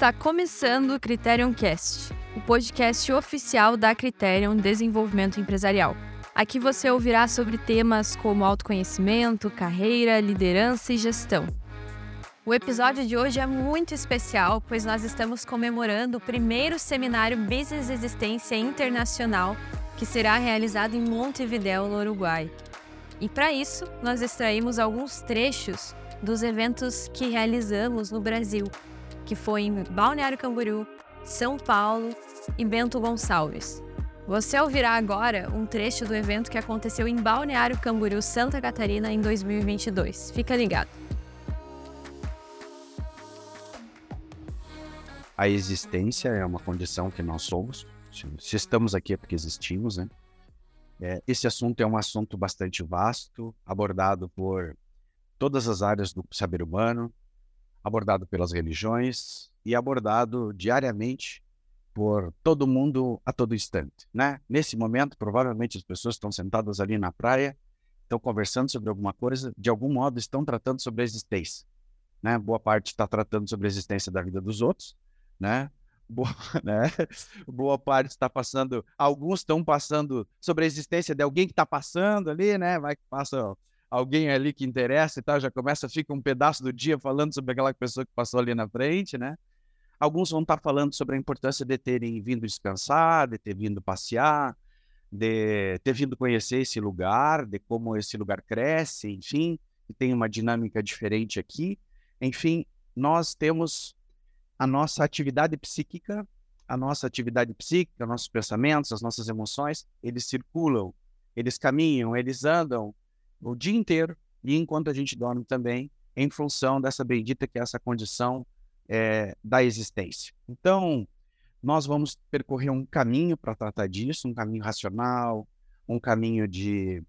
Está começando o Criterion Cast, o podcast oficial da Criterion Desenvolvimento Empresarial. Aqui você ouvirá sobre temas como autoconhecimento, carreira, liderança e gestão. O episódio de hoje é muito especial, pois nós estamos comemorando o primeiro seminário Business Existência Internacional, que será realizado em Montevideo, no Uruguai. E para isso, nós extraímos alguns trechos dos eventos que realizamos no Brasil, que foi em Balneário Camboriú, São Paulo e Bento Gonçalves. Você ouvirá agora um trecho do evento que aconteceu em Balneário Camboriú, Santa Catarina, em 2022. Fica ligado. A existência é uma condição que nós somos. Se estamos aqui é porque existimos, né? É, esse assunto é um assunto bastante vasto, abordado por todas as áreas do saber humano, abordado pelas religiões e abordado diariamente por todo mundo a todo instante, né? Nesse momento, provavelmente as pessoas estão sentadas ali na praia, estão conversando sobre alguma coisa, de algum modo estão tratando sobre a existência, né? Boa parte está tratando sobre a existência da vida dos outros, né? Boa, né? Boa parte está passando, alguns estão passando sobre a existência de alguém que está passando ali, né? Vai que passa alguém ali que interessa e tal, já começa, fica um pedaço do dia falando sobre aquela pessoa que passou ali na frente, né? Alguns vão estar falando sobre a importância de terem vindo descansar, de ter vindo passear, de ter vindo conhecer esse lugar, de como esse lugar cresce, enfim, que tem uma dinâmica diferente aqui. Enfim, nós temos a nossa atividade psíquica, a nossa atividade psíquica, nossos pensamentos, as nossas emoções, eles circulam, eles caminham, eles andam o dia inteiro e enquanto a gente dorme também, em função dessa bendita que é essa condição é, da existência. Então, nós vamos percorrer um caminho para tratar disso, um caminho racional, um caminho de,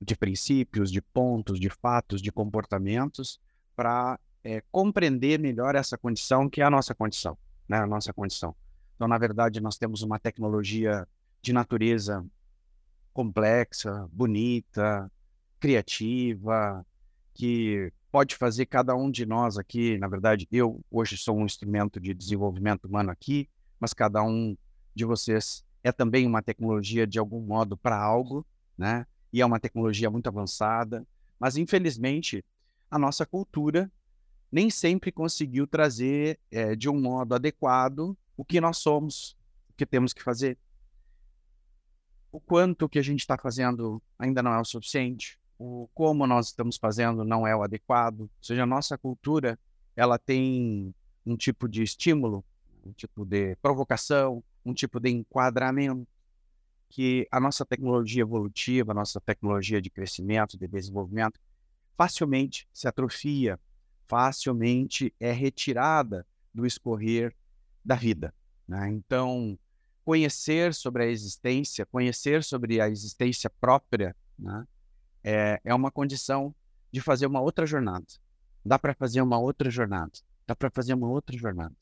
de princípios, de pontos, de fatos, de comportamentos, para é, compreender melhor essa condição que é a nossa condição, né? A nossa condição. Então, na verdade, nós temos uma tecnologia de natureza complexa, bonita, criativa, que pode fazer cada um de nós aqui. Na verdade, eu hoje sou um instrumento de desenvolvimento humano aqui, mas cada um de vocês é também uma tecnologia de algum modo para algo, né? E é uma tecnologia muito avançada, mas infelizmente a nossa cultura nem sempre conseguiu trazer é, de um modo adequado o que nós somos, o que temos que fazer. O quanto que a gente está fazendo ainda não é o suficiente o como nós estamos fazendo não é o adequado. Ou seja, a nossa cultura ela tem um tipo de estímulo, um tipo de provocação, um tipo de enquadramento que a nossa tecnologia evolutiva, a nossa tecnologia de crescimento, de desenvolvimento, facilmente se atrofia, facilmente é retirada do escorrer da vida. Né? Então, conhecer sobre a existência, conhecer sobre a existência própria, né? É, é uma condição de fazer uma outra jornada. Dá para fazer uma outra jornada. Dá para fazer uma outra jornada,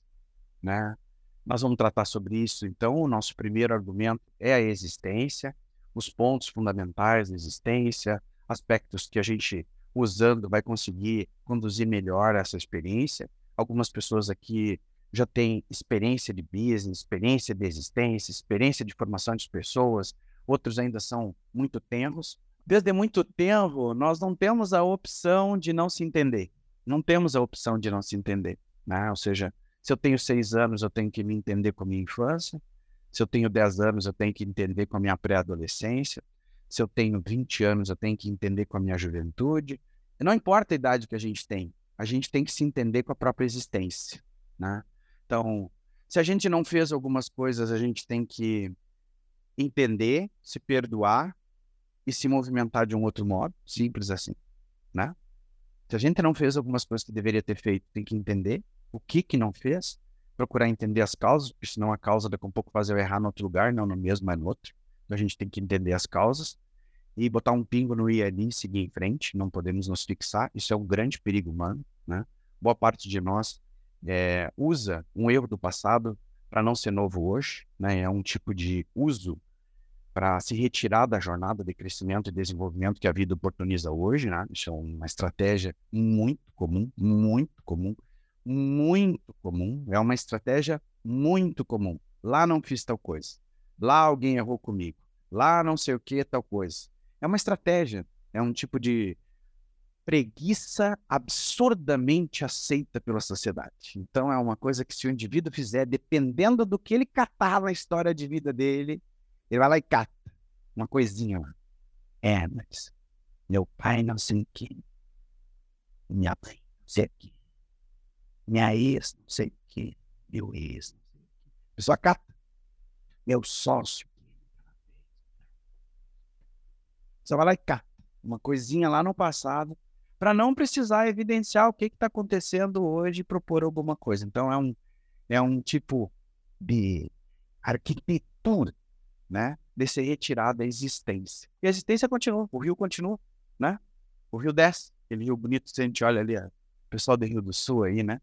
né? Nós vamos tratar sobre isso. Então, o nosso primeiro argumento é a existência, os pontos fundamentais da existência, aspectos que a gente usando vai conseguir conduzir melhor essa experiência. Algumas pessoas aqui já têm experiência de business, experiência de existência, experiência de formação de pessoas, outros ainda são muito tenros, desde muito tempo, nós não temos a opção de não se entender. Não temos a opção de não se entender. Né? Ou seja, se eu tenho seis anos, eu tenho que me entender com a minha infância. Se eu tenho dez anos, eu tenho que entender com a minha pré-adolescência. Se eu tenho 20 anos, eu tenho que entender com a minha juventude. Não importa a idade que a gente tem, a gente tem que se entender com a própria existência. Né? Então, se a gente não fez algumas coisas, a gente tem que entender, se perdoar e se movimentar de um outro modo, simples assim, né? Se a gente não fez algumas coisas que deveria ter feito, tem que entender o que que não fez, procurar entender as causas, porque senão a causa daqui a um pouco fazer eu errar no outro lugar, não no mesmo, mas no outro. Então a gente tem que entender as causas e botar um pingo no i ali e seguir em frente, não podemos nos fixar, isso é um grande perigo humano, né? Boa parte de nós é, usa um erro do passado para não ser novo hoje, né? É um tipo de uso para se retirar da jornada de crescimento e desenvolvimento que a vida oportuniza hoje, né? Isso é uma estratégia muito comum, muito comum. muito comum, é uma estratégia muito comum. Lá não fiz tal coisa. Lá alguém errou comigo. Lá não sei o que, tal coisa. É uma estratégia, é um tipo de preguiça absurdamente aceita pela sociedade. Então é uma coisa que se o indivíduo fizer, dependendo do que ele catar na história de vida dele, ele vai lá e cata uma coisinha lá. É, mas meu pai não sei que, minha mãe não sei que, minha ex não sei que, meu ex não sei. A pessoa cata. Meu sócio. Você vai lá e cata uma coisinha lá no passado para não precisar evidenciar o que está acontecendo hoje e propor alguma coisa. Então é um, é um tipo de arquitetura, né? De ser retirada a existência. E a existência continua, o rio continua, né? O rio desce, aquele rio bonito, se a gente olha ali, o pessoal do Rio do Sul aí, né?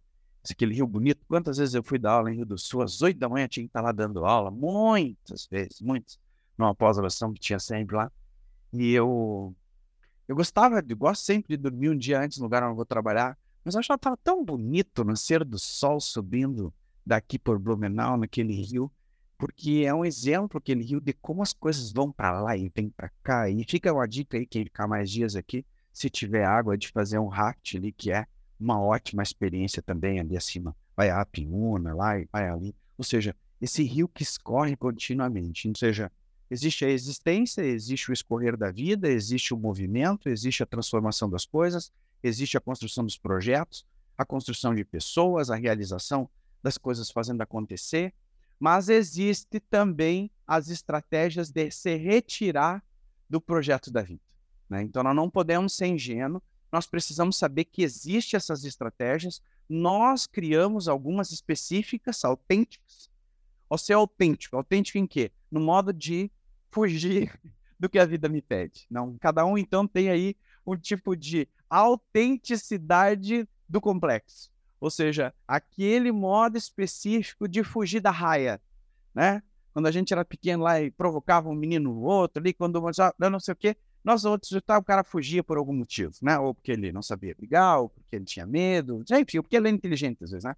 Aquele rio bonito, quantas vezes eu fui dar aula em Rio do Sul, às oito da manhã tinha que estar lá dando aula, muitas vezes, muitas, numa pós-graduação que tinha sempre lá. E eu eu gostava, eu gosto sempre de dormir um dia antes no lugar onde eu vou trabalhar, mas eu achava tão bonito no ser do sol subindo daqui por Blumenau, naquele rio, porque é um exemplo, aquele rio, de como as coisas vão para lá e vêm para cá. E fica uma dica aí, quem ficar mais dias aqui, se tiver água, de fazer um raft ali, que é uma ótima experiência também ali acima. Vai a Pinuna, lá e vai ali. Ou seja, esse rio que escorre continuamente. Ou seja, Existe a existência, existe o escorrer da vida, existe o movimento, existe a transformação das coisas, existe a construção dos projetos, a construção de pessoas, a realização das coisas fazendo acontecer, mas existe também as estratégias de se retirar do projeto da vida. Né? Então, nós não podemos ser ingênuos, nós precisamos saber que existem essas estratégias, nós criamos algumas específicas, autênticas. Ou ser autêntico, autêntico em quê? No modo de fugir do que a vida me pede. Não, cada um então tem aí um tipo de autenticidade do complexo. Ou seja, aquele modo específico de fugir da raia, né? Quando a gente era pequeno lá e provocava um menino no outro ali, quando eu não sei o quê, nós outros o cara fugia por algum motivo, né? Ou porque ele não sabia brigar, ou porque ele tinha medo, enfim, ou porque ele é inteligente às vezes, né?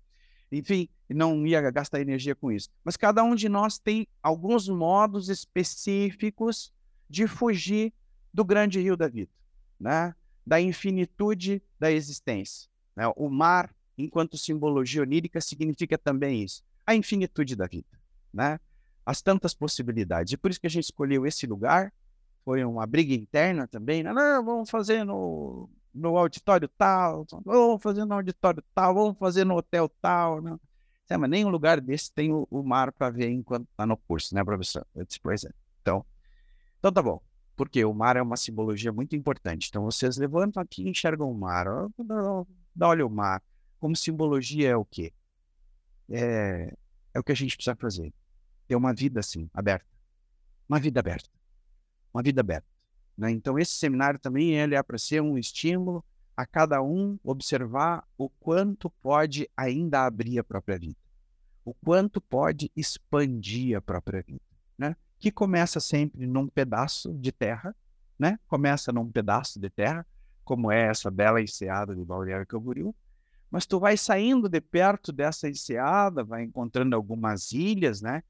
enfim, não ia gastar energia com isso. Mas cada um de nós tem alguns modos específicos de fugir do grande rio da vida, né? da infinitude da existência. Né? O mar, enquanto simbologia onírica, significa também isso, a infinitude da vida, né? as tantas possibilidades. E por isso que a gente escolheu esse lugar, foi uma briga interna também, né? não, vamos fazer no no auditório tal, vamos fazer no auditório tal, vamos fazer no hotel tal. Não. É, mas nenhum lugar desse tem o, o mar para ver enquanto está no curso, né, professor? É. Então, então tá bom. Porque o mar é uma simbologia muito importante. Então vocês levantam aqui e enxergam o mar. Olha o mar. Como simbologia é o quê? É, é o que a gente precisa fazer. Ter uma vida assim, aberta. Uma vida aberta. Uma vida aberta. Né? Então, esse seminário também ele é para ser um estímulo a cada um observar o quanto pode ainda abrir a própria vida, o quanto pode expandir a própria vida, né? Que começa sempre num pedaço de terra, né? Começa num pedaço de terra, como é essa bela enseada de Balneário Camboriú, mas tu vai saindo de perto dessa enseada, vai encontrando algumas ilhas, né?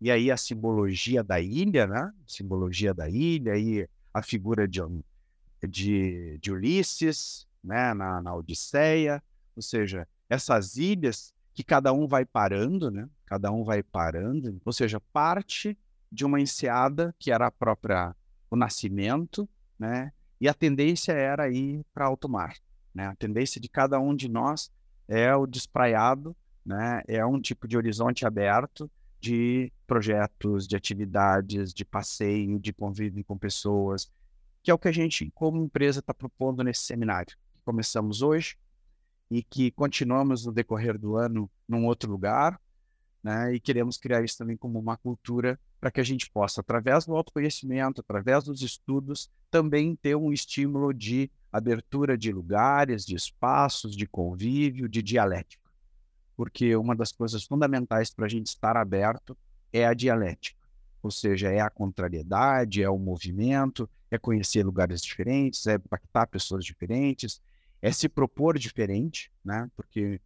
E aí a simbologia da ilha, né? Simbologia da ilha, aí a figura de, de, de Ulisses, né, na, na Odisseia, ou seja, essas ilhas que cada um vai parando, né? Cada um vai parando, ou seja, parte de uma enseada que era a própria o nascimento, né? E a tendência era ir para alto mar, né? A tendência de cada um de nós é o despraiado, né? É um tipo de horizonte aberto de projetos, de atividades, de passeio, de convívio com pessoas, que é o que a gente, como empresa, está propondo nesse seminário. Começamos hoje e que continuamos no decorrer do ano num outro lugar, né? E queremos criar isso também como uma cultura para que a gente possa, através do autoconhecimento, através dos estudos, também ter um estímulo de abertura de lugares, de espaços, de convívio, de dialética porque uma das coisas fundamentais para a gente estar aberto é a dialética, ou seja, é a contrariedade, é o movimento, é conhecer lugares diferentes, é impactar pessoas diferentes, é se propor diferente, né? Porque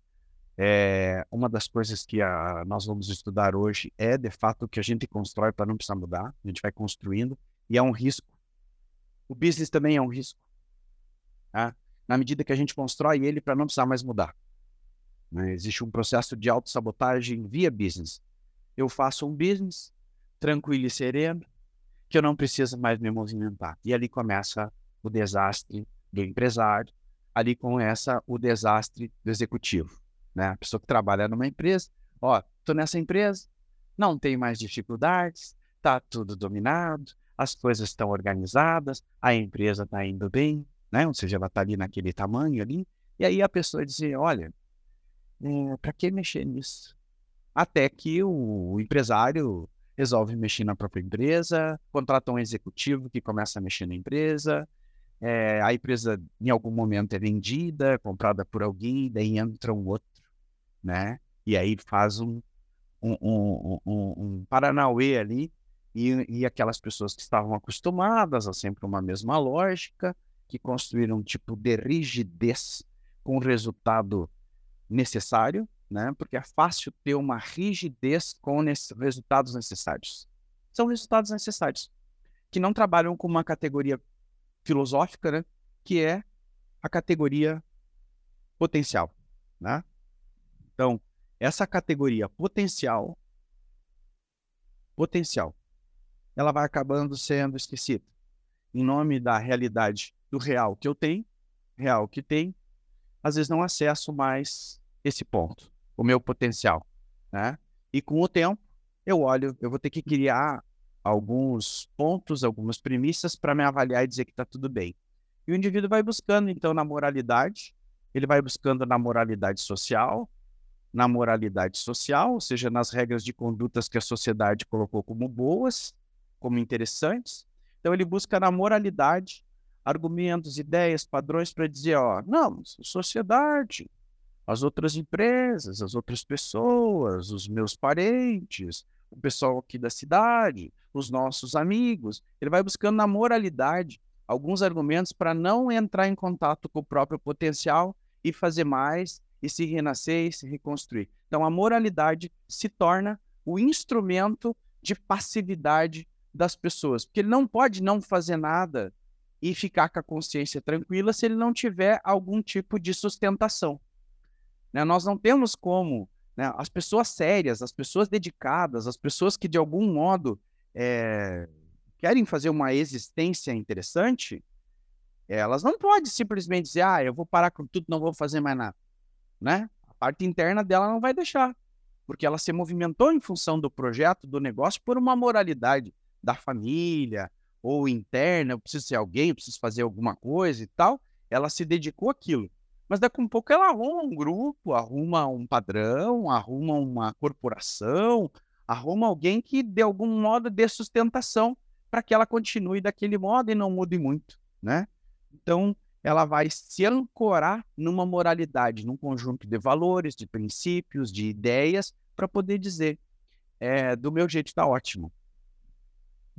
É, uma das coisas que a, nós vamos estudar hoje é, de fato, o que a gente constrói para não precisar mudar. A gente vai construindo e é um risco. O business também é um risco. Tá? Na medida que a gente constrói ele para não precisar mais mudar. Né? Existe um processo de autossabotagem via business. Eu faço um business tranquilo e sereno, que eu não preciso mais me movimentar. E ali começa o desastre do empresário, ali começa o desastre do executivo né? A pessoa que trabalha numa empresa, ó, tô nessa empresa, não tem mais dificuldades, tá tudo dominado, as coisas estão organizadas, a empresa está indo bem, né? Ou seja, ela está ali naquele tamanho ali, e aí a pessoa diz, olha, é, para que mexer nisso? Até que o, o empresário resolve mexer na própria empresa, contrata um executivo que começa a mexer na empresa, é, a empresa em algum momento é vendida, comprada por alguém, daí entra um outro né? E aí faz um, um, um, um, um Paranauê ali, e, e aquelas pessoas que estavam acostumadas a sempre uma mesma lógica, que construíram um tipo de rigidez com o resultado necessário, né? Porque é fácil ter uma rigidez com resultados necessários. São resultados necessários que não trabalham com uma categoria filosófica, né? Que é a categoria potencial, né? Então, essa categoria potencial, potencial, ela vai acabando sendo esquecida. Em nome da realidade do real que eu tenho, real que tem, às vezes não acesso mais esse ponto, o meu potencial, né? E com o tempo, eu olho, eu vou ter que criar alguns pontos, algumas premissas para me avaliar e dizer que está tudo bem. E o indivíduo vai buscando, então, na moralidade, ele vai buscando na moralidade social, na moralidade social, ou seja, nas regras de condutas que a sociedade colocou como boas, como interessantes. Então ele busca na moralidade argumentos, ideias, padrões para dizer, ó, não, sociedade, as outras empresas, as outras pessoas, os meus parentes, o pessoal aqui da cidade, os nossos amigos. Ele vai buscando na moralidade alguns argumentos para não entrar em contato com o próprio potencial e fazer mais e se renascer e se reconstruir. Então, a moralidade se torna o instrumento de passividade das pessoas, porque ele não pode não fazer nada e ficar com a consciência tranquila se ele não tiver algum tipo de sustentação. Né? Nós não temos como. Né? As pessoas sérias, as pessoas dedicadas, as pessoas que de algum modo é, querem fazer uma existência interessante, elas não podem simplesmente dizer, ah, eu vou parar com tudo, não vou fazer mais nada né? A parte interna dela não vai deixar, porque ela se movimentou em função do projeto, do negócio, por uma moralidade da família ou interna, eu preciso ser alguém, eu preciso fazer alguma coisa e tal. Ela se dedicou àquilo. Mas daqui a um pouco ela arruma um grupo, arruma um padrão, arruma uma corporação, arruma alguém que de algum modo dê sustentação para que ela continue daquele modo e não mude muito, né? Então, ela vai se ancorar numa moralidade, num conjunto de valores, de princípios, de ideias, para poder dizer: é, do meu jeito está ótimo.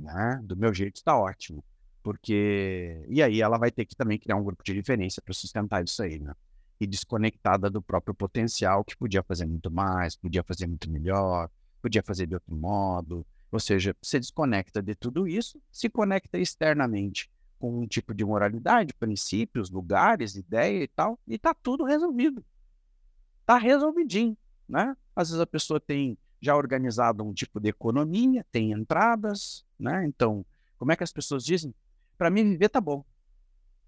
Né? Do meu jeito está ótimo. Porque. E aí ela vai ter que também criar um grupo de referência para sustentar isso aí, né? E desconectada do próprio potencial, que podia fazer muito mais, podia fazer muito melhor, podia fazer de outro modo. Ou seja, se desconecta de tudo isso, se conecta externamente com um tipo de moralidade, princípios, lugares, ideia e tal, e tá tudo resolvido. Tá resolvidinho, né? Às vezes a pessoa tem já organizado um tipo de economia, tem entradas, né? Então, como é que as pessoas dizem? Para mim viver tá bom.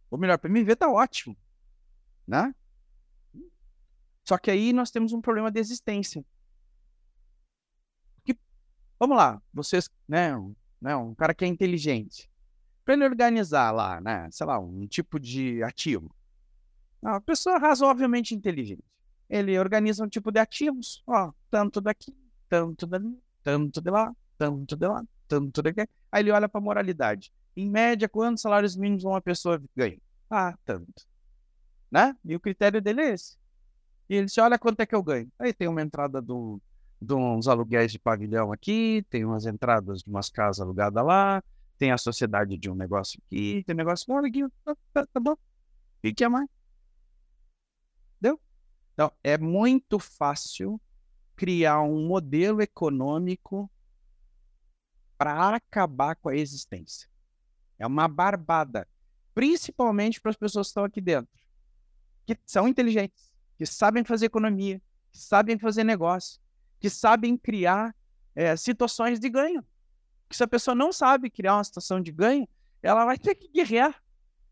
Ou melhor, para mim viver tá ótimo, né? Só que aí nós temos um problema de existência. Que, vamos lá, vocês, né, um, né, um cara que é inteligente, para ele organizar lá, né, sei lá, um tipo de ativo. Uma pessoa razoavelmente inteligente. Ele organiza um tipo de ativos, ó, tanto daqui, tanto dali, tanto de lá, tanto de lá, tanto daqui. Aí ele olha para a moralidade. Em média, quantos salários mínimos uma pessoa ganha? Ah, tanto. Né? E o critério dele é esse. E ele diz, olha quanto é que eu ganho. Aí tem uma entrada do, de uns aluguéis de pavilhão aqui, tem umas entradas de umas casas alugadas lá, tem a sociedade de um negócio aqui, tem um negócio, olha aqui, tá, tá, tá bom. O que é mais? Deu? Então, é muito fácil criar um modelo econômico para acabar com a existência. É uma barbada, principalmente para as pessoas que estão aqui dentro, que são inteligentes, que sabem fazer economia, que sabem fazer negócio, que sabem criar é, situações de ganho. Que se a pessoa não sabe criar uma situação de ganho, ela vai ter que guerrear.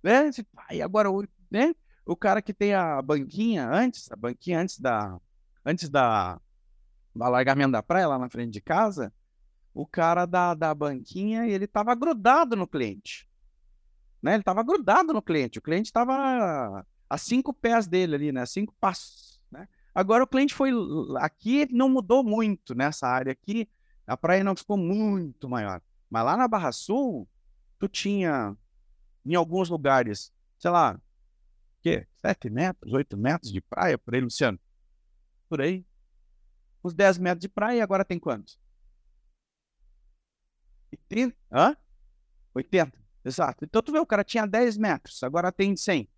Né? E agora, né? o cara que tem a banquinha antes, a banquinha antes da, antes da, alargamento da praia, lá na frente de casa, o cara da, da banquinha, ele estava grudado no cliente. Né? Ele estava grudado no cliente. O cliente estava a cinco pés dele ali, né? Cinco passos. Né? Agora o cliente foi aqui, não mudou muito nessa área aqui. A praia não ficou muito maior. Mas lá na Barra Sul, tu tinha em alguns lugares, sei lá, quê? Sete metros, oito metros de praia por aí, Luciano? Por aí. Uns 10 metros de praia, e agora tem quantos? 30? Hã? 80. Exato. Então tu vê, o cara tinha 10 metros, agora tem 100.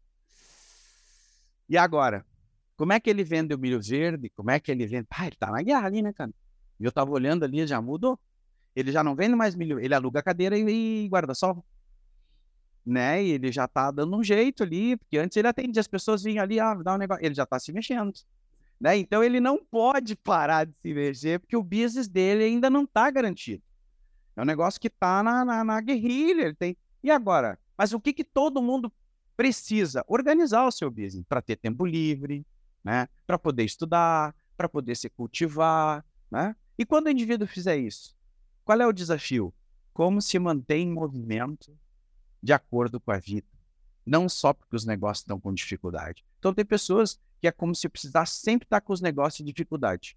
E agora? Como é que ele vende o milho verde? Como é que ele vende? Ah, ele tá na guerra ali, né, cara? Eu tava olhando ali, já mudou. Ele já não vende mais milho, ele aluga cadeira e, e guarda-sol. Né? E ele já tá dando um jeito ali, porque antes ele atendia, as pessoas vinham ali, ah, dá um negócio. Ele já tá se mexendo. Né? Então ele não pode parar de se mexer, porque o business dele ainda não tá garantido. É um negócio que tá na, na, na guerrilha. Ele tem... E agora? Mas o que, que todo mundo precisa? Organizar o seu business para ter tempo livre, né? para poder estudar, para poder se cultivar. Né? E quando o indivíduo fizer isso, qual é o desafio? Como se mantém em movimento de acordo com a vida? Não só porque os negócios estão com dificuldade. Então, tem pessoas que é como se precisasse sempre estar com os negócios em dificuldade.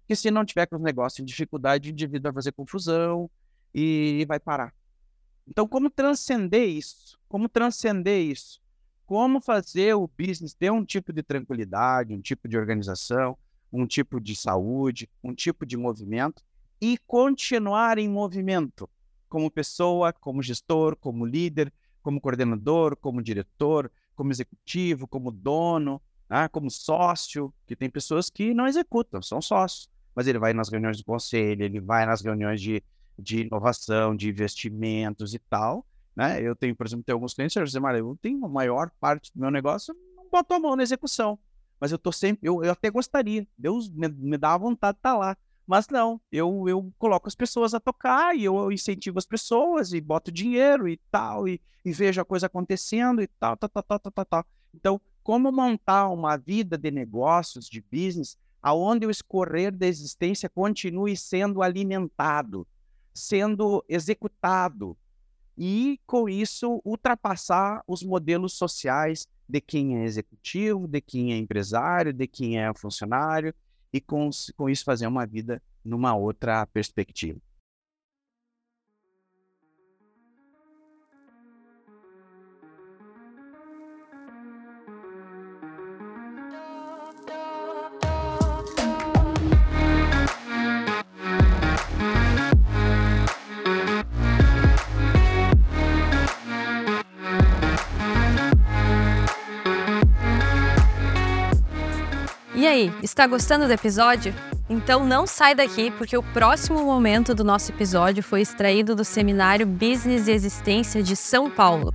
Porque se não tiver com os negócios em dificuldade, o indivíduo vai fazer confusão e vai parar. Então, como transcender isso? Como transcender isso? Como fazer o business ter um tipo de tranquilidade, um tipo de organização, um tipo de saúde, um tipo de movimento e continuar em movimento como pessoa, como gestor, como líder, como coordenador, como diretor, como executivo, como dono, né? como sócio, que tem pessoas que não executam, são sócios mas ele vai nas reuniões do conselho, ele vai nas reuniões de, de inovação, de investimentos e tal. Né? Eu tenho, por exemplo, tem alguns clientes, eu tenho a maior parte do meu negócio, não boto a mão na execução. Mas eu tô sempre, eu, eu até gostaria, Deus me, me dá a vontade de estar tá lá. Mas não, eu, eu coloco as pessoas a tocar e eu incentivo as pessoas e boto dinheiro e tal, e, e vejo a coisa acontecendo e tal, tal, tal, tal, tal, tal. Então, como montar uma vida de negócios, de business, aonde o escorrer da existência continue sendo alimentado, sendo executado, e com isso ultrapassar os modelos sociais de quem é executivo, de quem é empresário, de quem é funcionário, e com, com isso fazer uma vida numa outra perspectiva. Está gostando do episódio? Então não sai daqui, porque o próximo momento do nosso episódio foi extraído do seminário Business e Existência de São Paulo.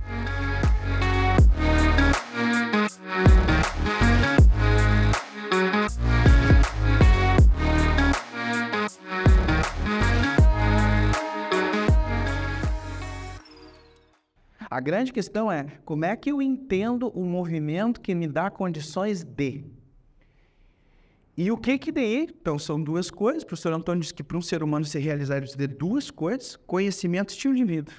A grande questão é como é que eu entendo o movimento que me dá condições de e o que que? Então, são duas coisas. O professor Antônio disse que para um ser humano se realizar, ele precisa de duas coisas, conhecimento e estilo de vida.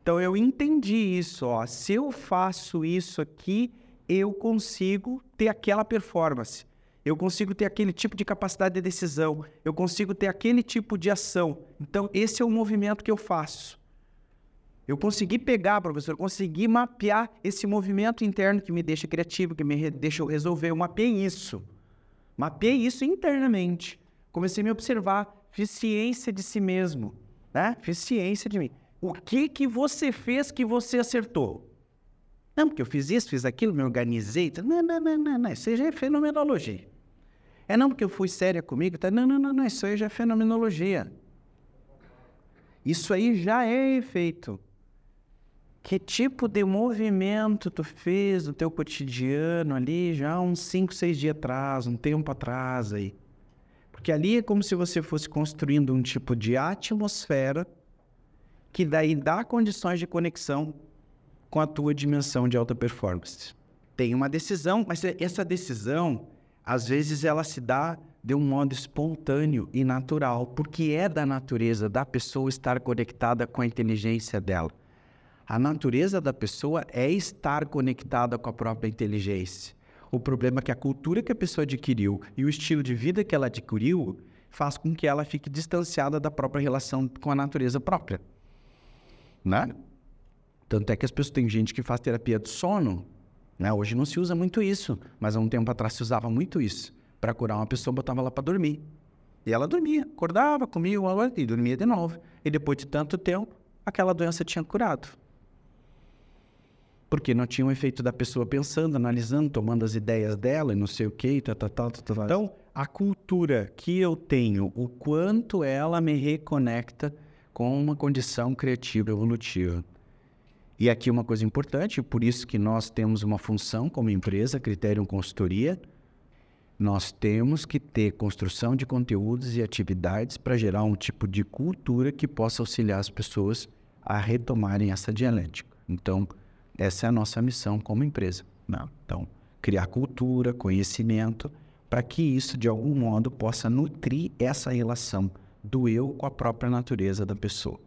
Então, eu entendi isso. Ó. Se eu faço isso aqui, eu consigo ter aquela performance. Eu consigo ter aquele tipo de capacidade de decisão. Eu consigo ter aquele tipo de ação. Então, esse é o movimento que eu faço. Eu consegui pegar, professor, consegui mapear esse movimento interno que me deixa criativo, que me deixa eu resolver. Eu mapeei isso. Mapeei isso internamente. Comecei a me observar. Fiz ciência de si mesmo. Né? Fiz ciência de mim. O que, que você fez que você acertou? Não, porque eu fiz isso, fiz aquilo, me organizei. Não, não, não, não, não. Isso já é fenomenologia. É não porque eu fui séria comigo. Tá? Não, não, não, não. Isso aí já é fenomenologia. Isso aí já é efeito. Que tipo de movimento tu fez no teu cotidiano ali já uns 5, 6 dias atrás, um tempo atrás aí? Porque ali é como se você fosse construindo um tipo de atmosfera que daí dá condições de conexão com a tua dimensão de alta performance. Tem uma decisão, mas essa decisão, às vezes, ela se dá de um modo espontâneo e natural, porque é da natureza da pessoa estar conectada com a inteligência dela. A natureza da pessoa é estar conectada com a própria inteligência. O problema é que a cultura que a pessoa adquiriu e o estilo de vida que ela adquiriu faz com que ela fique distanciada da própria relação com a natureza própria. Né? Tanto é que as pessoas têm gente que faz terapia do sono. Né? Hoje não se usa muito isso, mas há um tempo atrás se usava muito isso. Para curar uma pessoa, botava ela para dormir. E ela dormia, acordava, comia e dormia de novo. E depois de tanto tempo, aquela doença tinha curado. Porque não tinha o um efeito da pessoa pensando, analisando, tomando as ideias dela e não sei o que, tal, tal, tal, tal. Então, a cultura que eu tenho, o quanto ela me reconecta com uma condição criativa evolutiva. E aqui uma coisa importante, por isso que nós temos uma função como empresa, Criterium Consultoria, nós temos que ter construção de conteúdos e atividades para gerar um tipo de cultura que possa auxiliar as pessoas a retomarem essa dialética. Então, essa é a nossa missão como empresa. Né? Então, criar cultura, conhecimento, para que isso, de algum modo, possa nutrir essa relação do eu com a própria natureza da pessoa.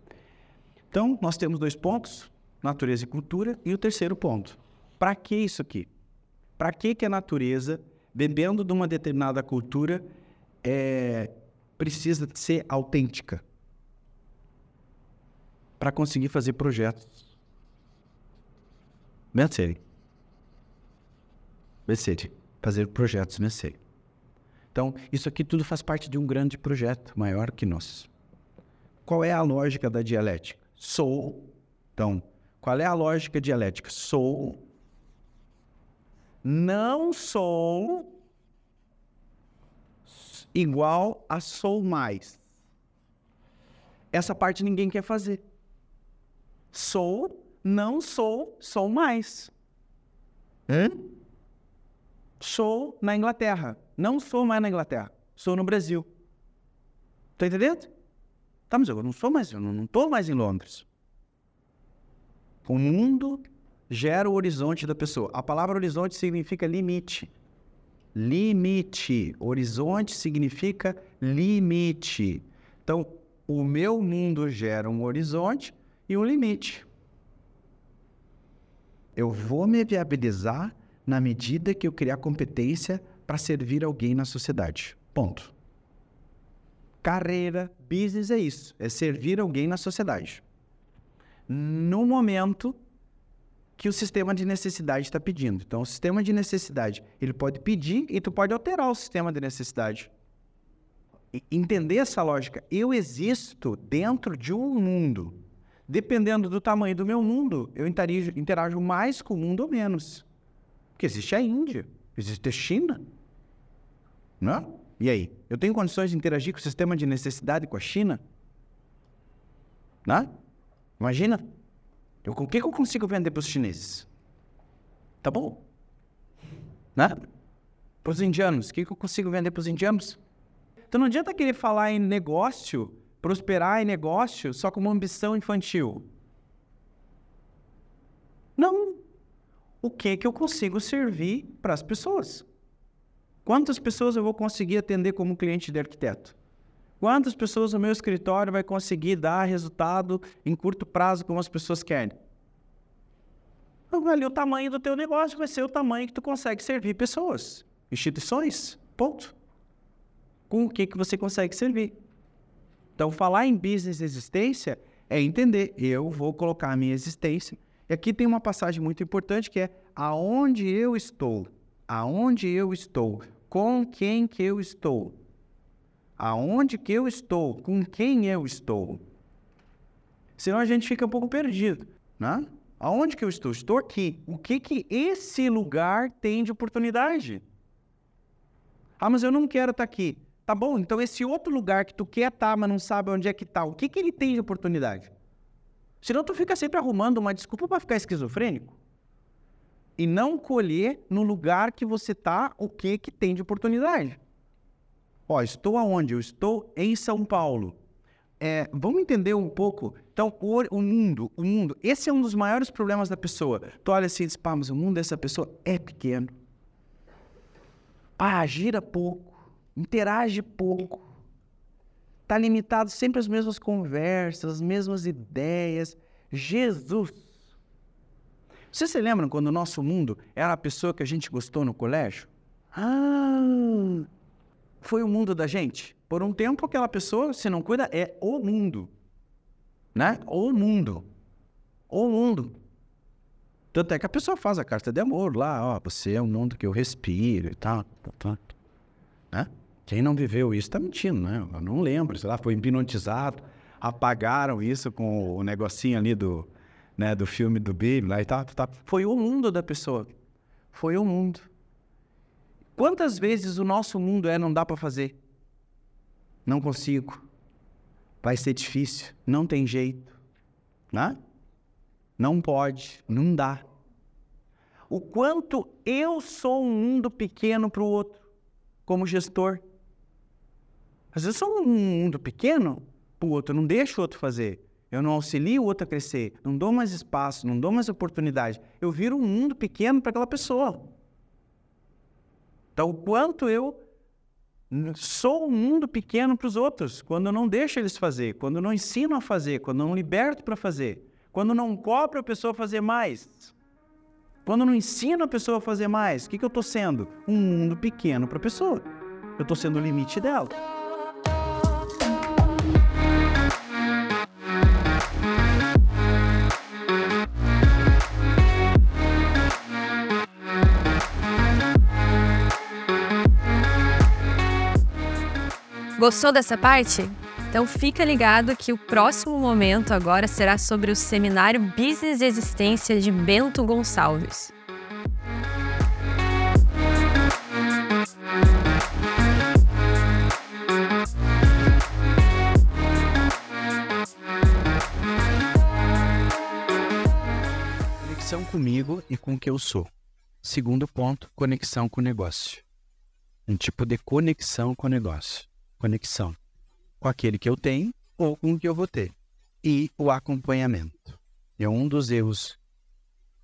Então, nós temos dois pontos natureza e cultura. E o terceiro ponto, para que isso aqui? Para que, que a natureza, bebendo de uma determinada cultura, é, precisa ser autêntica? Para conseguir fazer projetos. Vencer. Vencer. Fazer projetos vencer. Então, isso aqui tudo faz parte de um grande projeto maior que nós. Qual é a lógica da dialética? Sou. Então, qual é a lógica dialética? Sou, não sou igual a sou mais. Essa parte ninguém quer fazer. Sou, não sou, sou mais. Hum? Sou na Inglaterra. Não sou mais na Inglaterra. Sou no Brasil. Tá entendendo? Tá, mas eu não sou mais, eu não estou mais em Londres. O mundo gera o horizonte da pessoa. A palavra horizonte significa limite. Limite. Horizonte significa limite. Então, o meu mundo gera um horizonte e um limite. Eu vou me viabilizar na medida que eu criar competência para servir alguém na sociedade. Ponto. Carreira, business é isso, é servir alguém na sociedade no momento que o sistema de necessidade está pedindo. Então, o sistema de necessidade, ele pode pedir e tu pode alterar o sistema de necessidade. E entender essa lógica. Eu existo dentro de um mundo. Dependendo do tamanho do meu mundo, eu interajo, interajo mais com o mundo ou menos. Porque existe a Índia, existe a China. Não? É? E aí? Eu tenho condições de interagir com o sistema de necessidade com a China? Não? É? Imagina. Eu, o que, que eu consigo vender para os chineses? Tá bom. Né? Para os indianos, o que, que eu consigo vender para os indianos? Então não adianta querer falar em negócio, prosperar em negócio, só com uma ambição infantil. Não. O que que eu consigo servir para as pessoas? Quantas pessoas eu vou conseguir atender como cliente de arquiteto? Quantas pessoas no meu escritório vai conseguir dar resultado em curto prazo como as pessoas querem? Ali o tamanho do teu negócio vai ser o tamanho que tu consegue servir pessoas, instituições, ponto. Com o que, que você consegue servir. Então, falar em business existência é entender, eu vou colocar a minha existência. E aqui tem uma passagem muito importante que é aonde eu estou, aonde eu estou, com quem que eu estou aonde que eu estou, com quem eu estou. Senão a gente fica um pouco perdido, né? Aonde que eu estou? Estou aqui. O que que esse lugar tem de oportunidade? Ah, mas eu não quero estar aqui. Tá bom, então esse outro lugar que tu quer estar, mas não sabe onde é que está, o que que ele tem de oportunidade? Senão tu fica sempre arrumando uma desculpa para ficar esquizofrênico. E não colher no lugar que você está o que que tem de oportunidade. Ó, estou aonde? Eu estou em São Paulo. É, vamos entender um pouco. Então, o, mundo, o mundo, esse é um dos maiores problemas da pessoa. Tu olha assim e diz, pá, mas o mundo dessa pessoa é pequeno. Pá, gira pouco, interage pouco. Está limitado sempre às mesmas conversas, as mesmas ideias. Jesus! Vocês se lembram quando o nosso mundo era a pessoa que a gente gostou no colégio? Ah! Foi o mundo da gente? Por um tempo, aquela pessoa, se não cuida, é o mundo. Né? O mundo. O mundo. Tanto é que a pessoa faz a carta de amor lá, ó, você é o mundo que eu respiro e tal, tal. Né? Quem não viveu isso está mentindo, né? Eu não lembro, sei lá, foi hipnotizado, apagaram isso com o negocinho ali do, né, do filme do Bill lá e tal, tal, tal. Foi o mundo da pessoa. Foi o mundo. Quantas vezes o nosso mundo é não dá para fazer? Não consigo. Vai ser difícil. Não tem jeito. Né? Não pode. Não dá. O quanto eu sou um mundo pequeno para o outro, como gestor. Às vezes sou um mundo pequeno para o outro, eu não deixo o outro fazer. Eu não auxilio o outro a crescer, não dou mais espaço, não dou mais oportunidade. Eu viro um mundo pequeno para aquela pessoa. Então, o quanto eu sou um mundo pequeno para os outros, quando eu não deixo eles fazer, quando eu não ensino a fazer, quando eu não liberto para fazer, quando eu não cobro a pessoa a fazer mais, quando eu não ensino a pessoa a fazer mais, o que, que eu estou sendo? Um mundo pequeno para a pessoa. Eu estou sendo o limite dela. Gostou dessa parte? Então fica ligado que o próximo momento agora será sobre o seminário Business Existência de Bento Gonçalves. Conexão comigo e com o que eu sou. Segundo ponto, conexão com o negócio. Um tipo de conexão com o negócio conexão com aquele que eu tenho ou com o que eu vou ter. E o acompanhamento. É um dos erros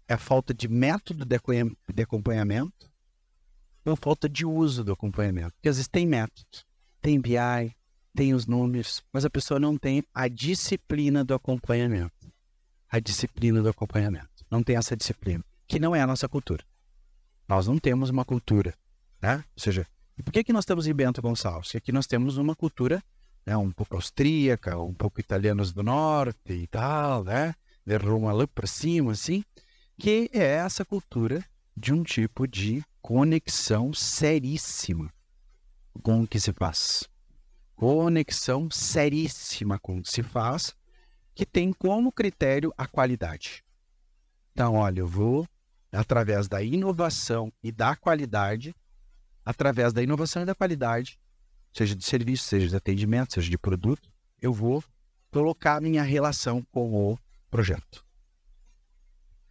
é a falta de método de acompanhamento ou falta de uso do acompanhamento. Porque às vezes tem método, tem BI, tem os números, mas a pessoa não tem a disciplina do acompanhamento. A disciplina do acompanhamento. Não tem essa disciplina, que não é a nossa cultura. Nós não temos uma cultura, né? Ou seja, e por que, que nós estamos em Bento Gonçalves? Porque aqui nós temos uma cultura né, um pouco austríaca, um pouco italianos do norte e tal, né? De Roma lá para cima, assim, que é essa cultura de um tipo de conexão seríssima com o que se faz. Conexão seríssima com o que se faz, que tem como critério a qualidade. Então, olha, eu vou, através da inovação e da qualidade, através da inovação e da qualidade, seja de serviço, seja de atendimento, seja de produto, eu vou colocar minha relação com o projeto.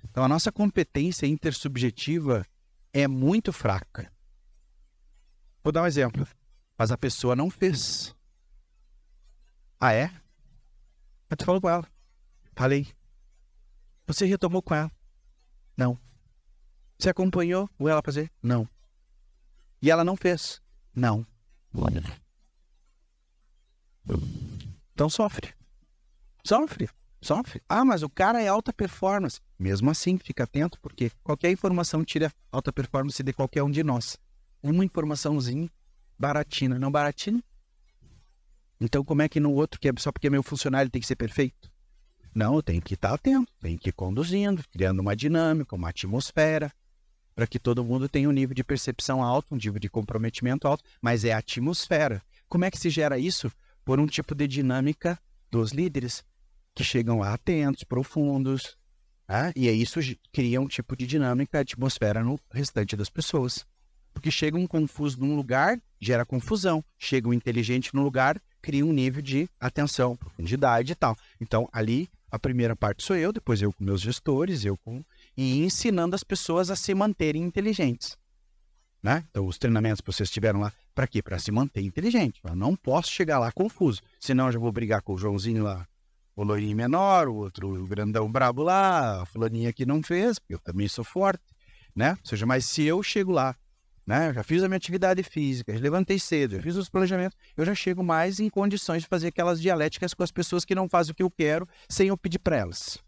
Então, a nossa competência intersubjetiva é muito fraca. Vou dar um exemplo. Mas a pessoa não fez. Ah, é? Mas tu falou com ela. Falei. Você retomou com ela? Não. Você acompanhou o ela fazer? Não. E ela não fez. Não. Então sofre. Sofre. Sofre. Ah, mas o cara é alta performance. Mesmo assim, fica atento, porque qualquer informação tira alta performance de qualquer um de nós. Uma informaçãozinha, baratina. Não baratina? Então, como é que no outro, que é só porque é meu funcionário tem que ser perfeito? Não, eu tenho que estar atento, tenho que ir conduzindo, criando uma dinâmica, uma atmosfera para que todo mundo tenha um nível de percepção alto, um nível de comprometimento alto, mas é a atmosfera. Como é que se gera isso? Por um tipo de dinâmica dos líderes, que chegam lá atentos, profundos, Né? E isso cria um tipo de dinâmica, atmosfera no restante das pessoas. Porque chega um confuso num lugar, gera confusão. Chega um inteligente num lugar, cria um nível de atenção, profundidade e tal. Então, ali, a primeira parte sou eu, depois eu com meus gestores, eu com. E ensinando as pessoas a se manterem inteligentes. Né? Então, os treinamentos que vocês tiveram lá, para quê? Para se manter inteligente. Eu não posso chegar lá confuso, senão eu já vou brigar com o Joãozinho lá, o loirinho menor, o outro o grandão brabo lá, a fulaninha que não fez, porque eu também sou forte, né? Ou seja, mas se eu chego lá, né? Eu já fiz a minha atividade física, já levantei cedo, já fiz os planejamentos, eu já chego mais em condições de fazer aquelas dialéticas com as pessoas que não fazem o que eu quero, sem eu pedir para elas.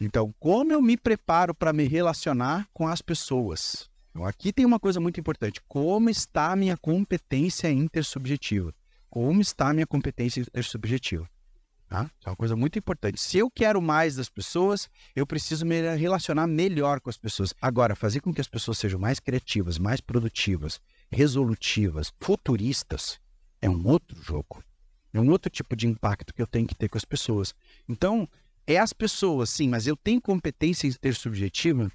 Então, como eu me preparo para me relacionar com as pessoas? Então, aqui tem uma coisa muito importante. Como está a minha competência intersubjetiva? Como está a minha competência intersubjetiva? Tá? é uma coisa muito importante. Se eu quero mais das pessoas, eu preciso me relacionar melhor com as pessoas. Agora, fazer com que as pessoas sejam mais criativas, mais produtivas, resolutivas, futuristas, é um outro jogo. É um outro tipo de impacto que eu tenho que ter com as pessoas. Então, é as pessoas, sim, mas eu tenho competência intersubjetiva?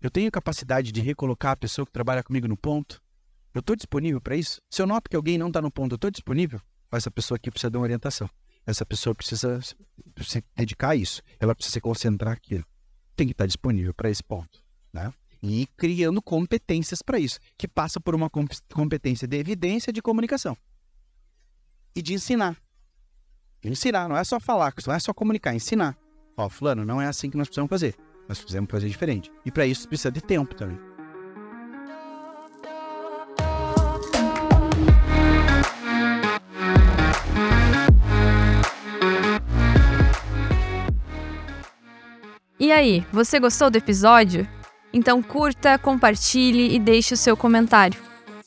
Eu tenho capacidade de recolocar a pessoa que trabalha comigo no ponto? Eu estou disponível para isso? Se eu noto que alguém não está no ponto, eu estou disponível? Essa pessoa aqui precisa de uma orientação. Essa pessoa precisa se dedicar a isso. Ela precisa se concentrar aqui. Tem que estar disponível para esse ponto. Né? E criando competências para isso, que passa por uma competência de evidência de comunicação e de ensinar. Ensinar, não é só falar, não é só comunicar, é ensinar. Ó, fulano, não é assim que nós precisamos fazer. Nós precisamos fazer diferente. E para isso precisa de tempo também. E aí, você gostou do episódio? Então curta, compartilhe e deixe o seu comentário.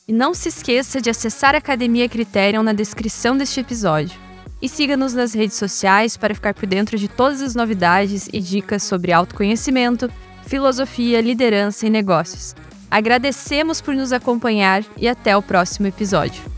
E não se esqueça de acessar a Academia Criterion na descrição deste episódio e siga-nos nas redes sociais para ficar por dentro de todas as novidades e dicas sobre autoconhecimento, filosofia, liderança e negócios. Agradecemos por nos acompanhar e até o próximo episódio.